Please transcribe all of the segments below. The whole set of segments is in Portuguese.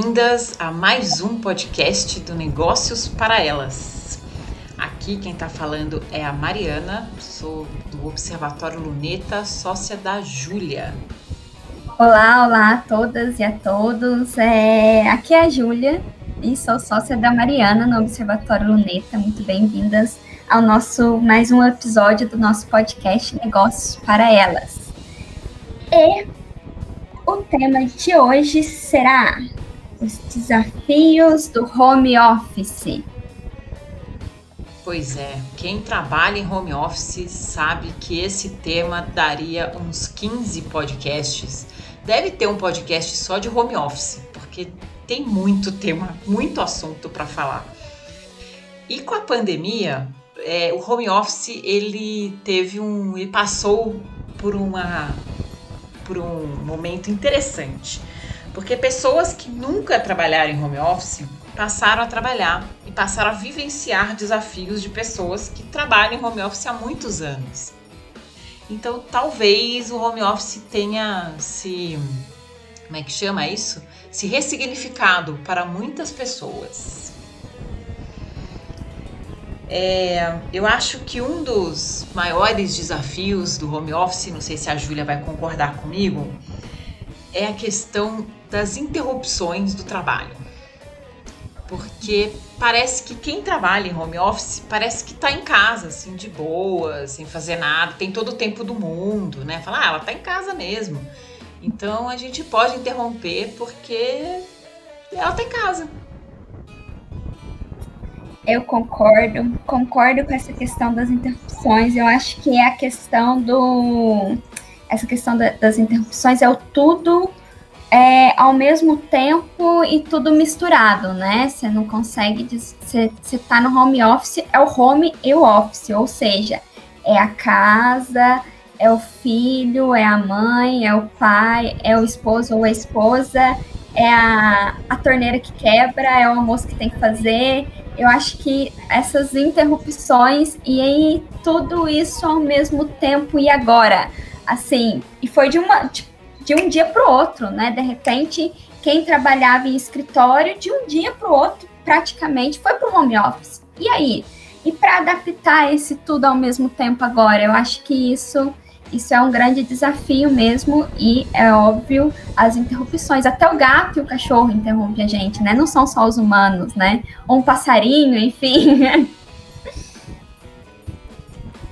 Bem-vindas a mais um podcast do Negócios para Elas. Aqui quem está falando é a Mariana, sou do Observatório Luneta, sócia da Júlia. Olá, olá a todas e a todos. É, aqui é a Júlia e sou sócia da Mariana no Observatório Luneta. Muito bem-vindas ao nosso mais um episódio do nosso podcast Negócios para Elas. E o tema de hoje será os desafios do home office. Pois é, quem trabalha em home office sabe que esse tema daria uns 15 podcasts. Deve ter um podcast só de home office, porque tem muito tema, muito assunto para falar. E com a pandemia, é, o home office ele teve um, ele passou por uma por um momento interessante, porque pessoas que nunca trabalharam em home office passaram a trabalhar e passaram a vivenciar desafios de pessoas que trabalham em home office há muitos anos. Então, talvez o home office tenha se como é que chama isso? Se ressignificado para muitas pessoas. É, eu acho que um dos maiores desafios do home office, não sei se a Júlia vai concordar comigo, é a questão das interrupções do trabalho. Porque parece que quem trabalha em home office parece que tá em casa, assim, de boa, sem fazer nada, tem todo o tempo do mundo, né? Fala, ah, ela tá em casa mesmo. Então a gente pode interromper porque ela tá em casa. Eu concordo, concordo com essa questão das interrupções. Eu acho que é a questão do. Essa questão da, das interrupções é o tudo é, ao mesmo tempo e tudo misturado, né? Você não consegue. Você, tá no home office, é o home e o office, ou seja, é a casa, é o filho, é a mãe, é o pai, é o esposo ou a esposa, é a, a torneira que quebra, é o almoço que tem que fazer, eu acho que essas interrupções e aí tudo isso ao mesmo tempo e agora, assim, e foi de uma de, de um dia para o outro, né? De repente, quem trabalhava em escritório de um dia para o outro praticamente foi para o home office. E aí? E para adaptar esse tudo ao mesmo tempo agora, eu acho que isso isso é um grande desafio mesmo e é óbvio as interrupções. Até o gato e o cachorro interrompem a gente, né? Não são só os humanos, né? Ou um passarinho, enfim.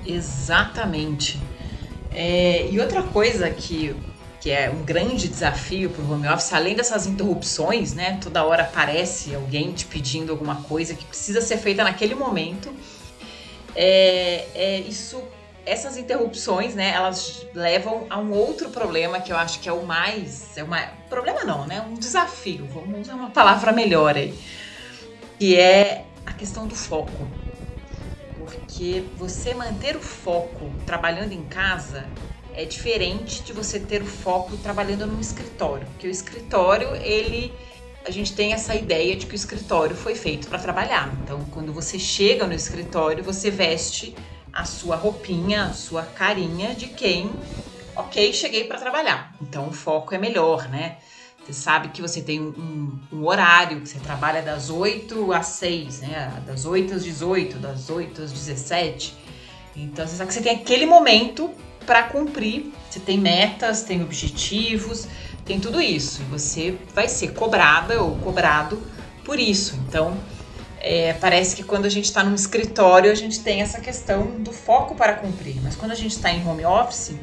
Exatamente. É, e outra coisa que, que é um grande desafio para o home office, além dessas interrupções, né? Toda hora aparece alguém te pedindo alguma coisa que precisa ser feita naquele momento. É, é isso essas interrupções, né, elas levam a um outro problema que eu acho que é o mais, é uma problema não, né, um desafio. Vamos usar uma palavra melhor aí, que é a questão do foco. Porque você manter o foco trabalhando em casa é diferente de você ter o foco trabalhando no escritório, porque o escritório ele a gente tem essa ideia de que o escritório foi feito para trabalhar. Então, quando você chega no escritório, você veste a sua roupinha, a sua carinha de quem, ok, cheguei para trabalhar. Então o foco é melhor, né? Você sabe que você tem um, um, horário, que você trabalha das 8 às 6, né? Das 8 às 18, das 8 às 17. Então você sabe que você tem aquele momento para cumprir. Você tem metas, tem objetivos, tem tudo isso. E você vai ser cobrada ou cobrado por isso. Então, é, parece que quando a gente está num escritório a gente tem essa questão do foco para cumprir, mas quando a gente está em home office,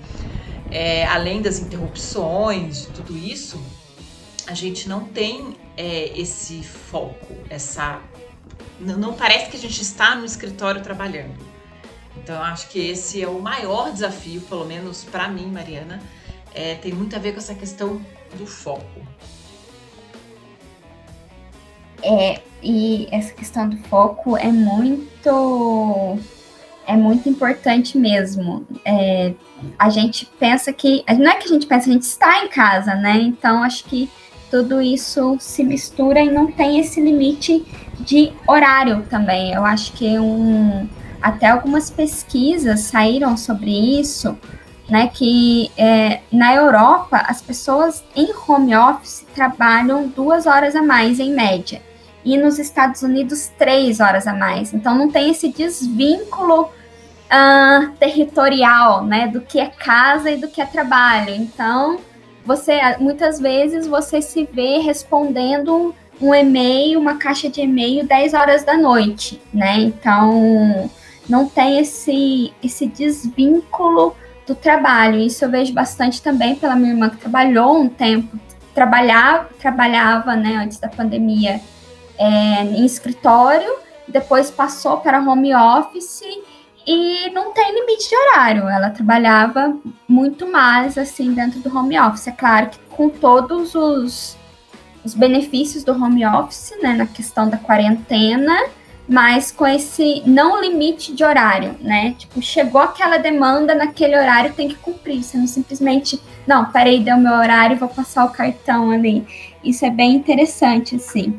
é, além das interrupções, de tudo isso, a gente não tem é, esse foco, essa não, não parece que a gente está no escritório trabalhando. Então, eu acho que esse é o maior desafio, pelo menos para mim, Mariana, é, tem muito a ver com essa questão do foco. É, e essa questão do foco é muito é muito importante mesmo. É, a gente pensa que não é que a gente pensa, a gente está em casa, né? Então acho que tudo isso se mistura e não tem esse limite de horário também. Eu acho que um até algumas pesquisas saíram sobre isso né, que é, na Europa as pessoas em home office trabalham duas horas a mais em média e nos Estados Unidos três horas a mais. Então não tem esse desvínculo uh, territorial, né, do que é casa e do que é trabalho. Então você muitas vezes você se vê respondendo um e-mail, uma caixa de e-mail 10 horas da noite, né? Então não tem esse esse desvínculo do trabalho. Isso eu vejo bastante também pela minha irmã que trabalhou um tempo, trabalhava, trabalhava, né, antes da pandemia é, em escritório, depois passou para home office e não tem limite de horário. Ela trabalhava muito mais assim dentro do home office. É claro que com todos os, os benefícios do home office, né, na questão da quarentena, mas com esse não limite de horário, né? Tipo, chegou aquela demanda naquele horário, tem que cumprir. Você não simplesmente, não, peraí, deu meu horário, vou passar o cartão ali. Isso é bem interessante, assim.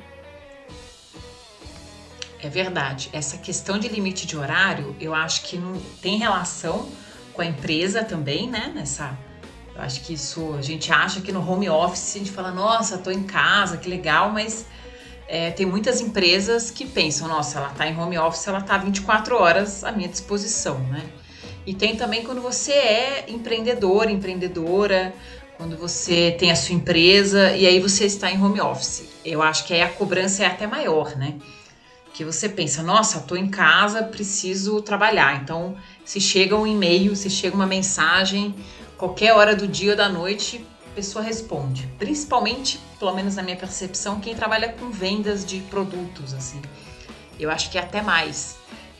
É verdade. Essa questão de limite de horário, eu acho que não tem relação com a empresa também, né? Nessa, eu acho que isso a gente acha que no home office a gente fala, nossa, tô em casa, que legal, mas é, tem muitas empresas que pensam, nossa, ela está em home office, ela está 24 horas à minha disposição, né? E tem também quando você é empreendedor, empreendedora, quando você tem a sua empresa e aí você está em home office. Eu acho que aí a cobrança é até maior, né? Que você pensa, nossa, estou em casa, preciso trabalhar. Então, se chega um e-mail, se chega uma mensagem, qualquer hora do dia ou da noite, pessoa responde. Principalmente, pelo menos na minha percepção, quem trabalha com vendas de produtos, assim. Eu acho que é até mais.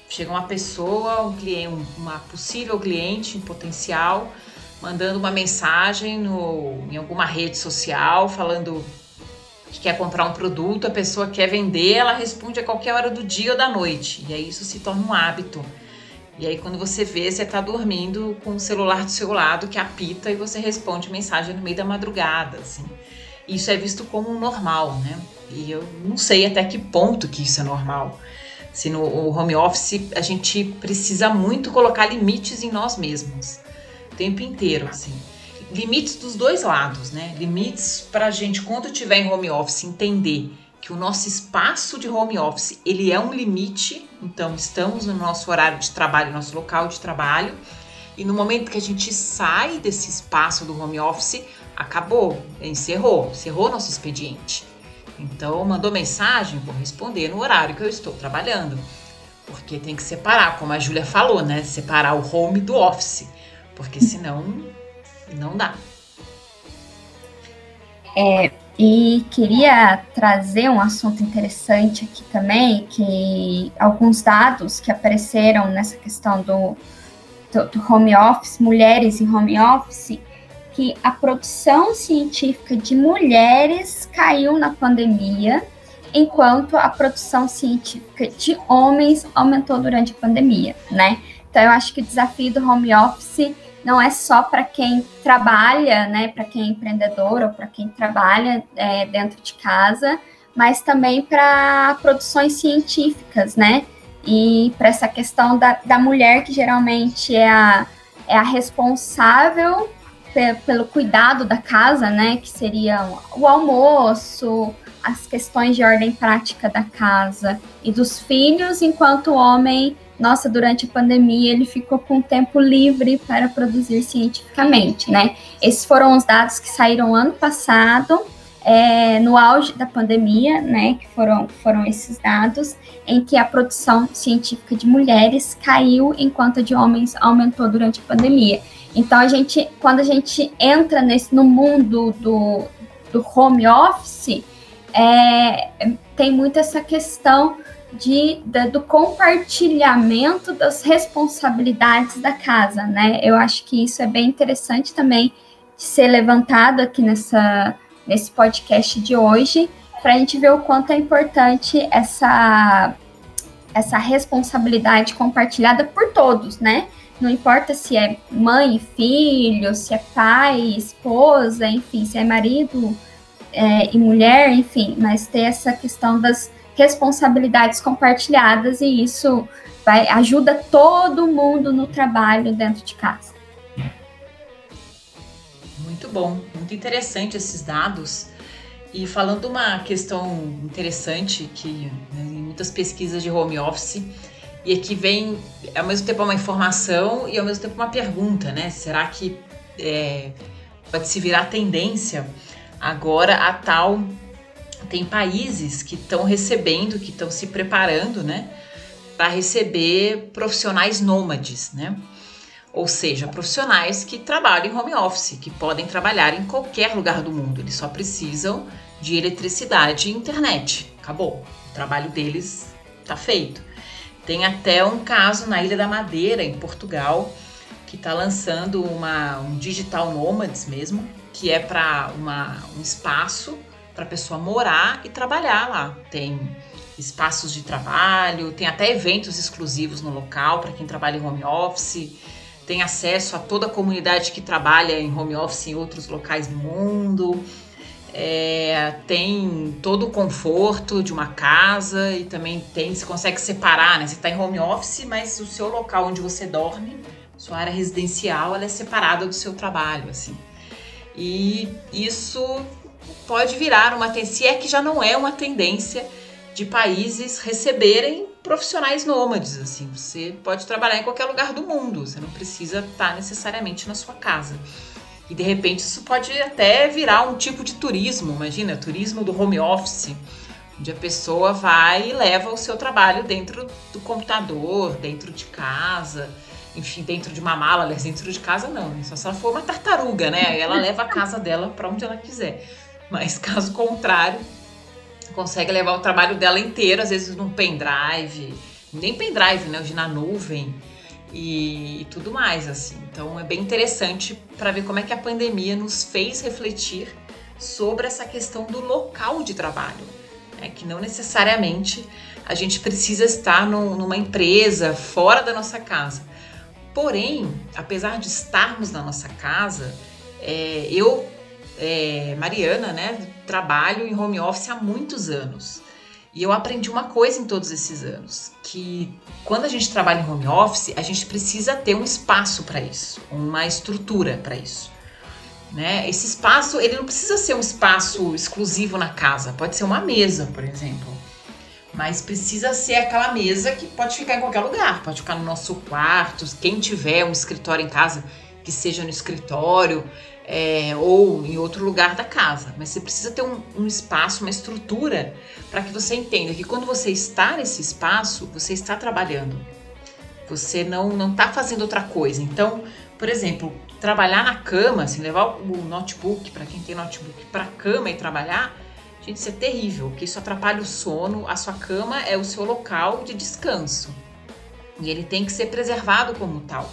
Chega uma pessoa, um cliente, uma possível cliente, um potencial, mandando uma mensagem no, em alguma rede social falando que quer comprar um produto, a pessoa quer vender, ela responde a qualquer hora do dia ou da noite. E aí isso se torna um hábito. E aí, quando você vê, você tá dormindo com o celular do seu lado que apita e você responde mensagem no meio da madrugada, assim. Isso é visto como normal, né? E eu não sei até que ponto que isso é normal. Se no home office a gente precisa muito colocar limites em nós mesmos, o tempo inteiro, assim. Limites dos dois lados, né? Limites para a gente, quando tiver em home office, entender que o nosso espaço de home office ele é um limite, então estamos no nosso horário de trabalho, nosso local de trabalho, e no momento que a gente sai desse espaço do home office, acabou, encerrou, encerrou nosso expediente. Então, mandou mensagem, vou responder no horário que eu estou trabalhando. Porque tem que separar, como a Júlia falou, né? Separar o home do office. Porque senão não dá. É, e queria trazer um assunto interessante aqui também, que alguns dados que apareceram nessa questão do, do, do home office, mulheres em home office, que a produção científica de mulheres caiu na pandemia, enquanto a produção científica de homens aumentou durante a pandemia, né? Então eu acho que o desafio do home office não é só para quem trabalha, né, para quem é empreendedor ou para quem trabalha é, dentro de casa, mas também para produções científicas, né? E para essa questão da, da mulher, que geralmente é a, é a responsável pe pelo cuidado da casa, né? Que seria o almoço, as questões de ordem prática da casa e dos filhos, enquanto o homem nossa, durante a pandemia ele ficou com tempo livre para produzir cientificamente, né? Esses foram os dados que saíram ano passado, é, no auge da pandemia, né? Que foram, foram esses dados, em que a produção científica de mulheres caiu enquanto a de homens aumentou durante a pandemia. Então, a gente, quando a gente entra nesse, no mundo do, do home office, é, tem muito essa questão de, do compartilhamento das responsabilidades da casa, né? Eu acho que isso é bem interessante também de ser levantado aqui nessa, nesse podcast de hoje, para a gente ver o quanto é importante essa, essa responsabilidade compartilhada por todos, né? Não importa se é mãe, filho, se é pai, esposa, enfim, se é marido é, e mulher, enfim, mas ter essa questão das responsabilidades compartilhadas e isso vai ajuda todo mundo no trabalho dentro de casa. bom, muito interessante esses dados. E falando uma questão interessante que né, em muitas pesquisas de home office e aqui vem ao mesmo tempo uma informação e ao mesmo tempo uma pergunta, né? Será que é, pode se virar tendência agora a tal tem países que estão recebendo, que estão se preparando, né, para receber profissionais nômades, né? Ou seja, profissionais que trabalham em home office, que podem trabalhar em qualquer lugar do mundo. Eles só precisam de eletricidade e internet. Acabou. O trabalho deles está feito. Tem até um caso na Ilha da Madeira, em Portugal, que está lançando uma, um digital nomads mesmo, que é para um espaço para a pessoa morar e trabalhar lá. Tem espaços de trabalho, tem até eventos exclusivos no local para quem trabalha em home office, tem acesso a toda a comunidade que trabalha em home office em outros locais do mundo. É, tem todo o conforto de uma casa e também tem, se consegue separar, né? Você está em home office, mas o seu local onde você dorme, sua área residencial, ela é separada do seu trabalho, assim. E isso pode virar uma tendência, é que já não é uma tendência de países receberem profissionais nômades, assim. Você pode trabalhar em qualquer lugar do mundo, você não precisa estar necessariamente na sua casa. E de repente isso pode até virar um tipo de turismo, imagina, turismo do home office, onde a pessoa vai e leva o seu trabalho dentro do computador, dentro de casa, enfim, dentro de uma mala, aliás, dentro de casa não, só se ela for uma tartaruga, né? Ela leva a casa dela para onde ela quiser. Mas caso contrário, consegue levar o trabalho dela inteiro, às vezes num pendrive, nem pendrive, né? Hoje na nuvem e, e tudo mais, assim. Então é bem interessante para ver como é que a pandemia nos fez refletir sobre essa questão do local de trabalho, né? que não necessariamente a gente precisa estar no, numa empresa fora da nossa casa. Porém, apesar de estarmos na nossa casa, é, eu é, Mariana, né, trabalho em home office há muitos anos. E eu aprendi uma coisa em todos esses anos, que quando a gente trabalha em home office, a gente precisa ter um espaço para isso, uma estrutura para isso. Né? Esse espaço, ele não precisa ser um espaço exclusivo na casa, pode ser uma mesa, por exemplo. Mas precisa ser aquela mesa que pode ficar em qualquer lugar, pode ficar no nosso quarto, quem tiver um escritório em casa, que seja no escritório, é, ou em outro lugar da casa, mas você precisa ter um, um espaço, uma estrutura para que você entenda que quando você está nesse espaço, você está trabalhando. Você não não está fazendo outra coisa. Então, por exemplo, trabalhar na cama, assim, levar o notebook para quem tem notebook para a cama e trabalhar, gente, isso é terrível, porque isso atrapalha o sono. A sua cama é o seu local de descanso e ele tem que ser preservado como tal.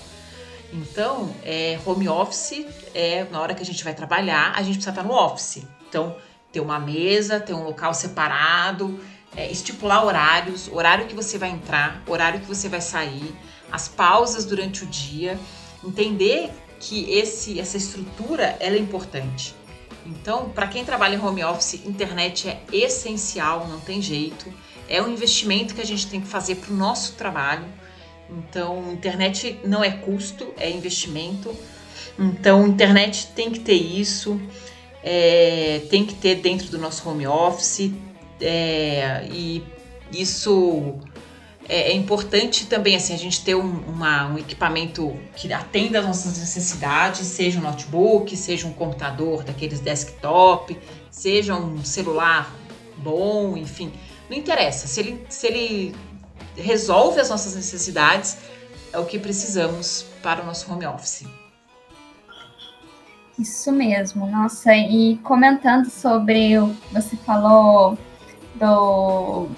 Então, é, home office é na hora que a gente vai trabalhar, a gente precisa estar no office. Então, ter uma mesa, ter um local separado, é, estipular horários, horário que você vai entrar, horário que você vai sair, as pausas durante o dia, entender que esse, essa estrutura ela é importante. Então, para quem trabalha em home office, internet é essencial, não tem jeito. É um investimento que a gente tem que fazer para o nosso trabalho então, internet não é custo, é investimento. Então, internet tem que ter isso, é, tem que ter dentro do nosso home office. É, e isso é, é, importante também, assim, a gente ter um, uma, um equipamento que atenda às nossas necessidades, seja um notebook, seja um computador daqueles desktop, seja um celular bom, enfim. Não interessa. Se ele, se ele resolve as nossas necessidades, é o que precisamos para o nosso home office. Isso mesmo, nossa, e comentando sobre o você falou do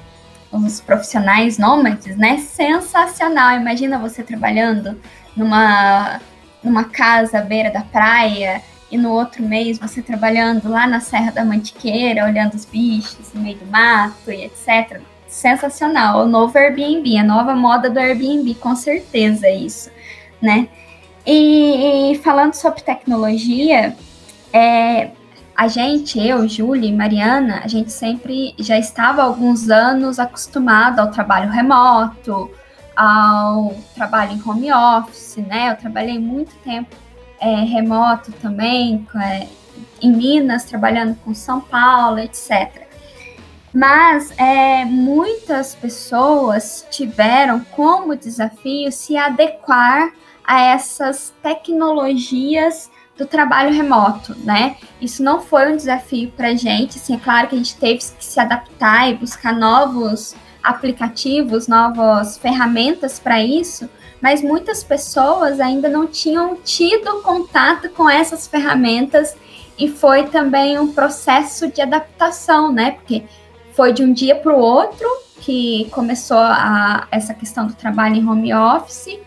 os profissionais nômades, né? Sensacional. Imagina você trabalhando numa numa casa à beira da praia e no outro mês você trabalhando lá na Serra da Mantiqueira, olhando os bichos no meio do mato e etc sensacional. O novo Airbnb, a nova moda do Airbnb, com certeza é isso, né? E, e falando sobre tecnologia, é, a gente, eu, Júlia e Mariana, a gente sempre já estava há alguns anos acostumado ao trabalho remoto, ao trabalho em home office, né? Eu trabalhei muito tempo é, remoto também, é, em Minas, trabalhando com São Paulo, etc. Mas é, muitas pessoas tiveram como desafio se adequar a essas tecnologias do trabalho remoto, né? Isso não foi um desafio para a gente, assim, é claro que a gente teve que se adaptar e buscar novos aplicativos, novas ferramentas para isso, mas muitas pessoas ainda não tinham tido contato com essas ferramentas e foi também um processo de adaptação, né? Porque foi de um dia para o outro que começou a, essa questão do trabalho em home office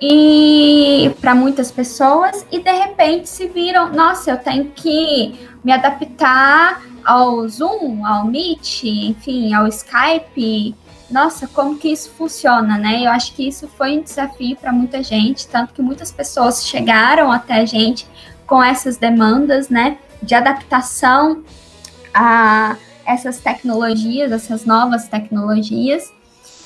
e para muitas pessoas e de repente se viram, nossa, eu tenho que me adaptar ao Zoom, ao Meet, enfim, ao Skype. Nossa, como que isso funciona, né? Eu acho que isso foi um desafio para muita gente, tanto que muitas pessoas chegaram até a gente com essas demandas, né, de adaptação a essas tecnologias, essas novas tecnologias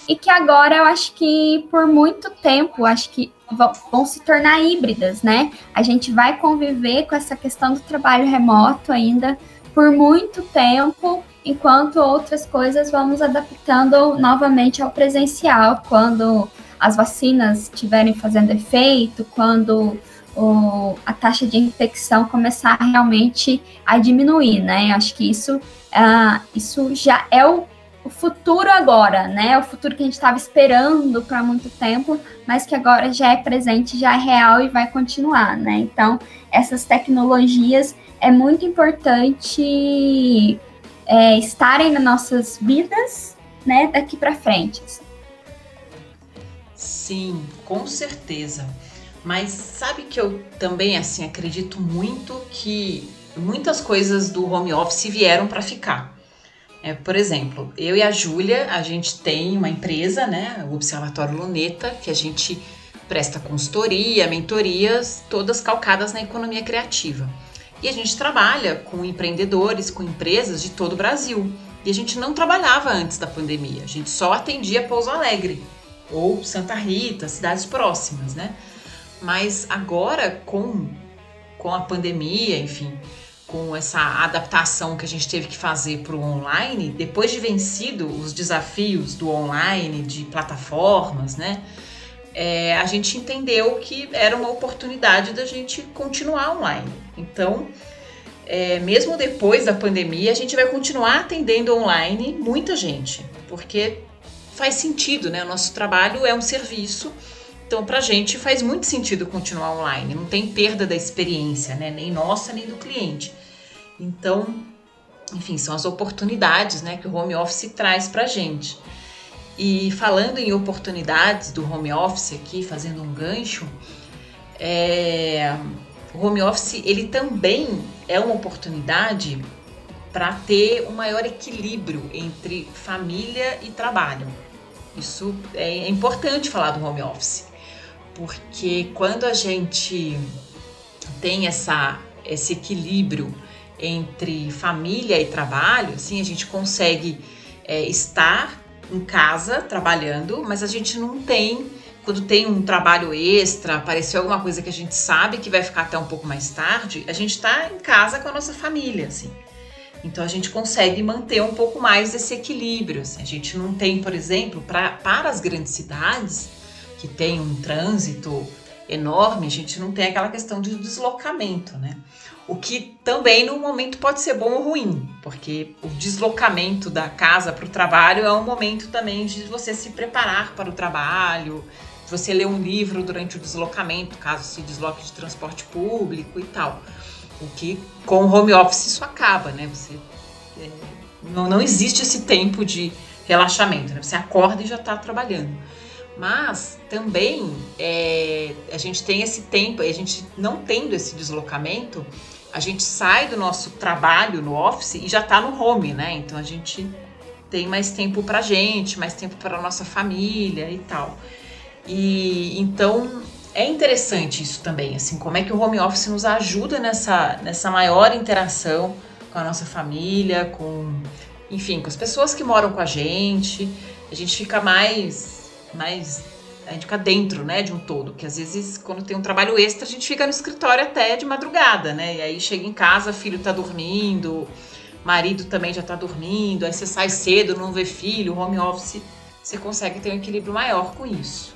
e que agora eu acho que por muito tempo, acho que vão, vão, se tornar híbridas, né? A gente vai conviver com essa questão do trabalho remoto ainda por muito tempo, enquanto outras coisas vamos adaptando novamente ao presencial, quando as vacinas estiverem fazendo efeito, quando o, a taxa de infecção começar realmente a diminuir, né? Acho que isso, uh, isso já é o o futuro agora, né? O futuro que a gente estava esperando para muito tempo, mas que agora já é presente, já é real e vai continuar, né? Então, essas tecnologias é muito importante é, estarem nas nossas vidas, né? Daqui para frente. Assim. Sim, com certeza. Mas sabe que eu também assim acredito muito que muitas coisas do home office vieram para ficar. É, por exemplo, eu e a Júlia, a gente tem uma empresa, né, o Observatório Luneta, que a gente presta consultoria, mentorias, todas calcadas na economia criativa. E a gente trabalha com empreendedores, com empresas de todo o Brasil. E a gente não trabalhava antes da pandemia, a gente só atendia Pouso Alegre ou Santa Rita, cidades próximas, né? Mas agora, com, com a pandemia, enfim, com essa adaptação que a gente teve que fazer para o online, depois de vencido os desafios do online, de plataformas, né? É, a gente entendeu que era uma oportunidade da gente continuar online. Então, é, mesmo depois da pandemia, a gente vai continuar atendendo online muita gente, porque faz sentido, né? O nosso trabalho é um serviço, então para a gente faz muito sentido continuar online, não tem perda da experiência, né? Nem nossa, nem do cliente. Então, enfim, são as oportunidades né, que o home office traz para a gente. E falando em oportunidades do home office aqui, fazendo um gancho, é, o home office ele também é uma oportunidade para ter um maior equilíbrio entre família e trabalho. Isso é, é importante falar do home office, porque quando a gente tem essa, esse equilíbrio entre família e trabalho, assim, a gente consegue é, estar em casa trabalhando, mas a gente não tem, quando tem um trabalho extra, apareceu alguma coisa que a gente sabe que vai ficar até um pouco mais tarde, a gente está em casa com a nossa família, assim. Então a gente consegue manter um pouco mais esse equilíbrio. Assim. A gente não tem, por exemplo, pra, para as grandes cidades, que tem um trânsito enorme, a gente não tem aquela questão de deslocamento, né? O que também no momento pode ser bom ou ruim, porque o deslocamento da casa para o trabalho é um momento também de você se preparar para o trabalho, de você ler um livro durante o deslocamento, caso se desloque de transporte público e tal. O que com o home office isso acaba, né? Você é, não, não existe esse tempo de relaxamento, né? Você acorda e já está trabalhando. Mas também é, a gente tem esse tempo, a gente não tendo esse deslocamento, a gente sai do nosso trabalho no office e já está no home, né? Então a gente tem mais tempo para gente, mais tempo para nossa família e tal. E então é interessante isso também, assim, como é que o home office nos ajuda nessa, nessa maior interação com a nossa família, com, enfim, com as pessoas que moram com a gente. A gente fica mais, mais a gente fica dentro, né, de um todo, que às vezes quando tem um trabalho extra, a gente fica no escritório até de madrugada, né? E aí chega em casa, filho tá dormindo, marido também já tá dormindo, aí você sai cedo, não vê filho, home office, você consegue ter um equilíbrio maior com isso.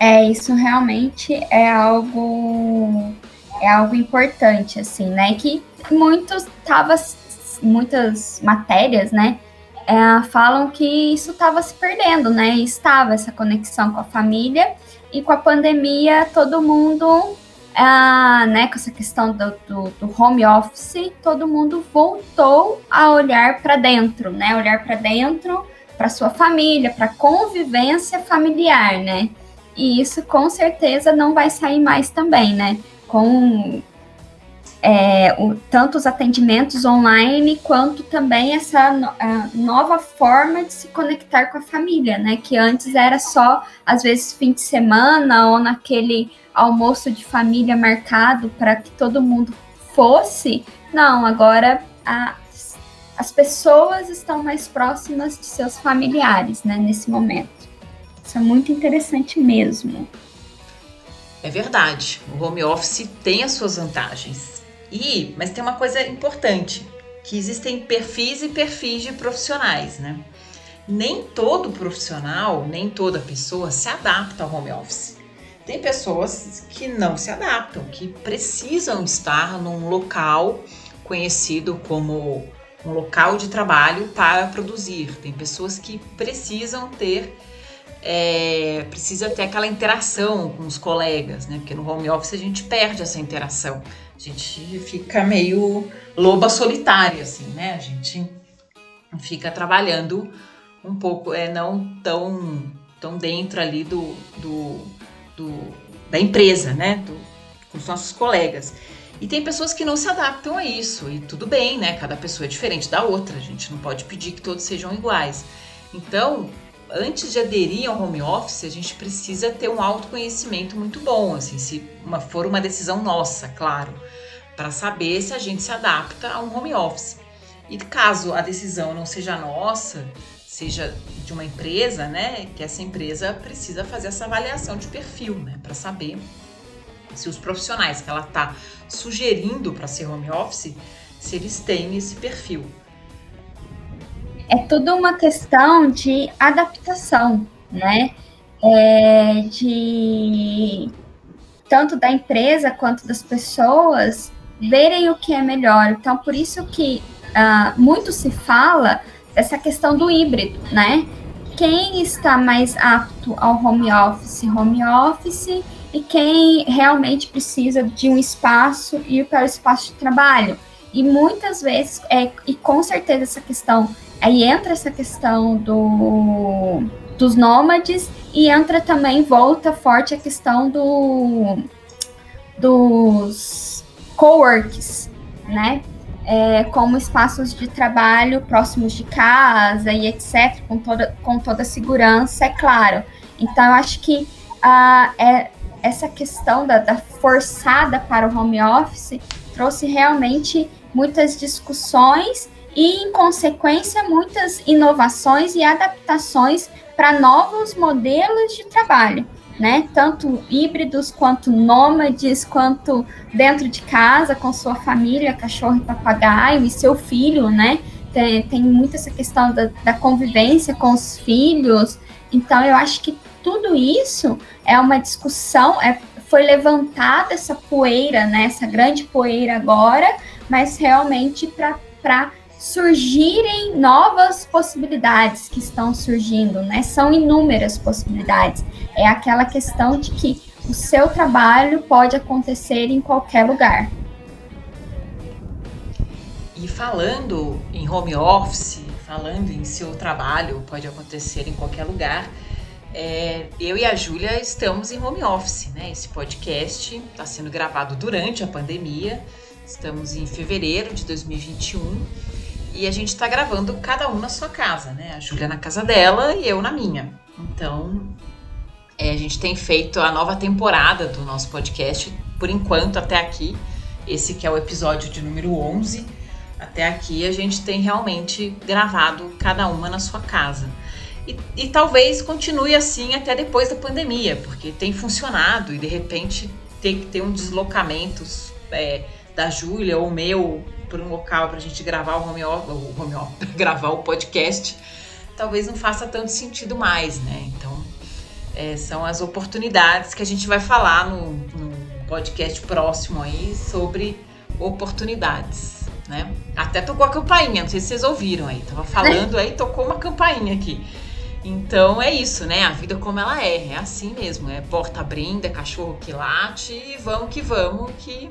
É, isso realmente é algo é algo importante assim, né? Que muitos tava muitas matérias, né, é, falam que isso estava se perdendo, né? Estava essa conexão com a família e com a pandemia todo mundo, é, né? Com essa questão do, do, do, home office, todo mundo voltou a olhar para dentro, né? Olhar para dentro, para sua família, para convivência familiar, né? E isso com certeza não vai sair mais também, né? Com é, o, tanto os atendimentos online quanto também essa nova forma de se conectar com a família, né? Que antes era só, às vezes, fim de semana ou naquele almoço de família marcado para que todo mundo fosse. Não, agora a, as pessoas estão mais próximas de seus familiares, né? Nesse momento. Isso é muito interessante mesmo. É verdade. O home office tem as suas vantagens e, mas tem uma coisa importante, que existem perfis e perfis de profissionais, né? Nem todo profissional, nem toda pessoa se adapta ao home office. Tem pessoas que não se adaptam, que precisam estar num local conhecido como um local de trabalho para produzir. Tem pessoas que precisam ter é, precisa ter aquela interação com os colegas, né? Porque no home office a gente perde essa interação. A gente fica meio loba solitária, assim, né? A gente fica trabalhando um pouco, é, não tão, tão dentro ali do, do, do da empresa, né? Do, com os nossos colegas. E tem pessoas que não se adaptam a isso, e tudo bem, né? Cada pessoa é diferente da outra, a gente não pode pedir que todos sejam iguais. Então, antes de aderir ao home office, a gente precisa ter um autoconhecimento muito bom, assim, se uma, for uma decisão nossa, claro, para saber se a gente se adapta a um home office. E caso a decisão não seja nossa, seja de uma empresa, né, que essa empresa precisa fazer essa avaliação de perfil, né, para saber se os profissionais que ela está sugerindo para ser home office, se eles têm esse perfil é tudo uma questão de adaptação, né? É, de tanto da empresa quanto das pessoas verem o que é melhor. Então, por isso que uh, muito se fala dessa questão do híbrido, né? Quem está mais apto ao home office, home office, e quem realmente precisa de um espaço ir para o espaço de trabalho. E muitas vezes, é, e com certeza essa questão Aí entra essa questão do, dos nômades e entra também, volta forte a questão do, dos coworks, né? É, como espaços de trabalho próximos de casa e etc., com toda, com toda segurança, é claro. Então, eu acho que uh, é, essa questão da, da forçada para o home office trouxe realmente muitas discussões e, em consequência, muitas inovações e adaptações para novos modelos de trabalho, né? Tanto híbridos quanto nômades, quanto dentro de casa com sua família, cachorro e papagaio e seu filho, né? Tem, tem muito essa questão da, da convivência com os filhos. Então, eu acho que tudo isso é uma discussão, é, foi levantada essa poeira, né? Essa grande poeira agora, mas realmente para surgirem novas possibilidades que estão surgindo, né? São inúmeras possibilidades. É aquela questão de que o seu trabalho pode acontecer em qualquer lugar. E falando em home office, falando em seu trabalho pode acontecer em qualquer lugar, é, eu e a Júlia estamos em home office, né? Esse podcast está sendo gravado durante a pandemia. Estamos em fevereiro de 2021 e a gente tá gravando cada um na sua casa, né? A Júlia na casa dela e eu na minha. Então, é, a gente tem feito a nova temporada do nosso podcast, por enquanto, até aqui. Esse que é o episódio de número 11. Até aqui a gente tem realmente gravado cada uma na sua casa. E, e talvez continue assim até depois da pandemia, porque tem funcionado e de repente tem que ter um deslocamento é, da Júlia ou meu para um local para a gente gravar o home office, o home office, gravar o podcast, talvez não faça tanto sentido mais, né? Então, é, são as oportunidades que a gente vai falar no, no podcast próximo aí sobre oportunidades, né? Até tocou a campainha, não sei se vocês ouviram aí, tava falando aí, tocou uma campainha aqui. Então é isso, né? A vida como ela é, é assim mesmo, é porta abrindo, é cachorro que late e vamos que vamos, que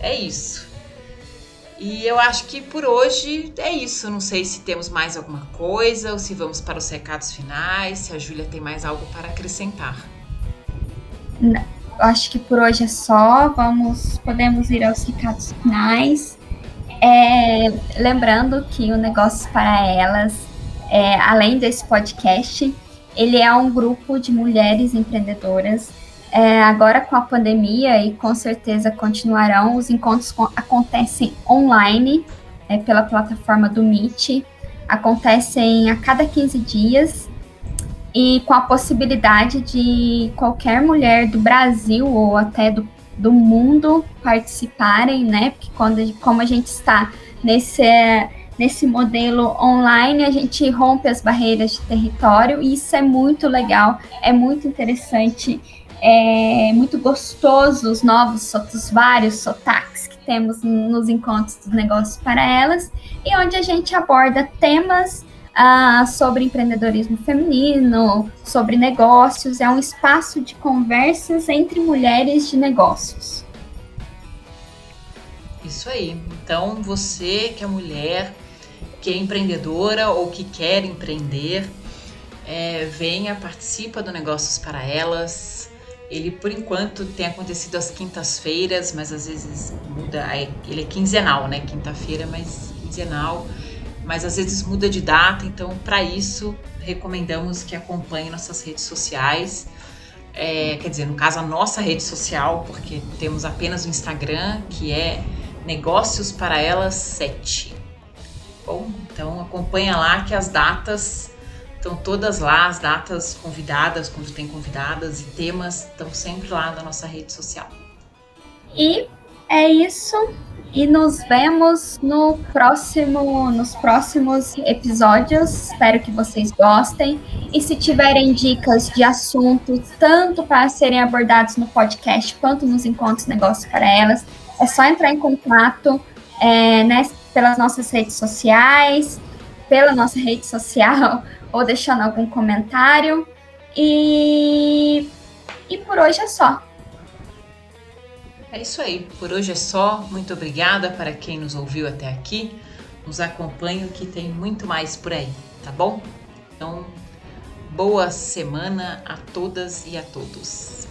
é isso. E eu acho que por hoje é isso. Não sei se temos mais alguma coisa ou se vamos para os recados finais, se a Júlia tem mais algo para acrescentar. Não, acho que por hoje é só. Vamos, podemos ir aos recados finais. É, lembrando que o Negócios para Elas, é, além desse podcast, ele é um grupo de mulheres empreendedoras. É, agora com a pandemia e com certeza continuarão, os encontros acontecem online é, pela plataforma do Meet, acontecem a cada 15 dias. E com a possibilidade de qualquer mulher do Brasil ou até do, do mundo participarem, né? Porque quando, como a gente está nesse, nesse modelo online, a gente rompe as barreiras de território e isso é muito legal, é muito interessante é muito gostoso os novos, os vários sotaques que temos nos encontros dos negócios para elas, e onde a gente aborda temas ah, sobre empreendedorismo feminino, sobre negócios, é um espaço de conversas entre mulheres de negócios. Isso aí. Então, você que é mulher, que é empreendedora ou que quer empreender, é, venha, participa do Negócios para Elas, ele, por enquanto, tem acontecido às quintas-feiras, mas às vezes muda. Ele é quinzenal, né? Quinta-feira, mas quinzenal. Mas às vezes muda de data, então, para isso, recomendamos que acompanhe nossas redes sociais. É, quer dizer, no caso, a nossa rede social, porque temos apenas o Instagram, que é Negócios para Elas 7. Bom, então acompanha lá que as datas Estão todas lá, as datas convidadas, quando tem convidadas e temas, estão sempre lá na nossa rede social. E é isso. E nos vemos no próximo, nos próximos episódios. Espero que vocês gostem. E se tiverem dicas de assuntos, tanto para serem abordados no podcast quanto nos encontros negócios para elas, é só entrar em contato é, né, pelas nossas redes sociais, pela nossa rede social ou deixando algum comentário. E, e por hoje é só. É isso aí. Por hoje é só. Muito obrigada para quem nos ouviu até aqui. Nos acompanhe que tem muito mais por aí, tá bom? Então, boa semana a todas e a todos.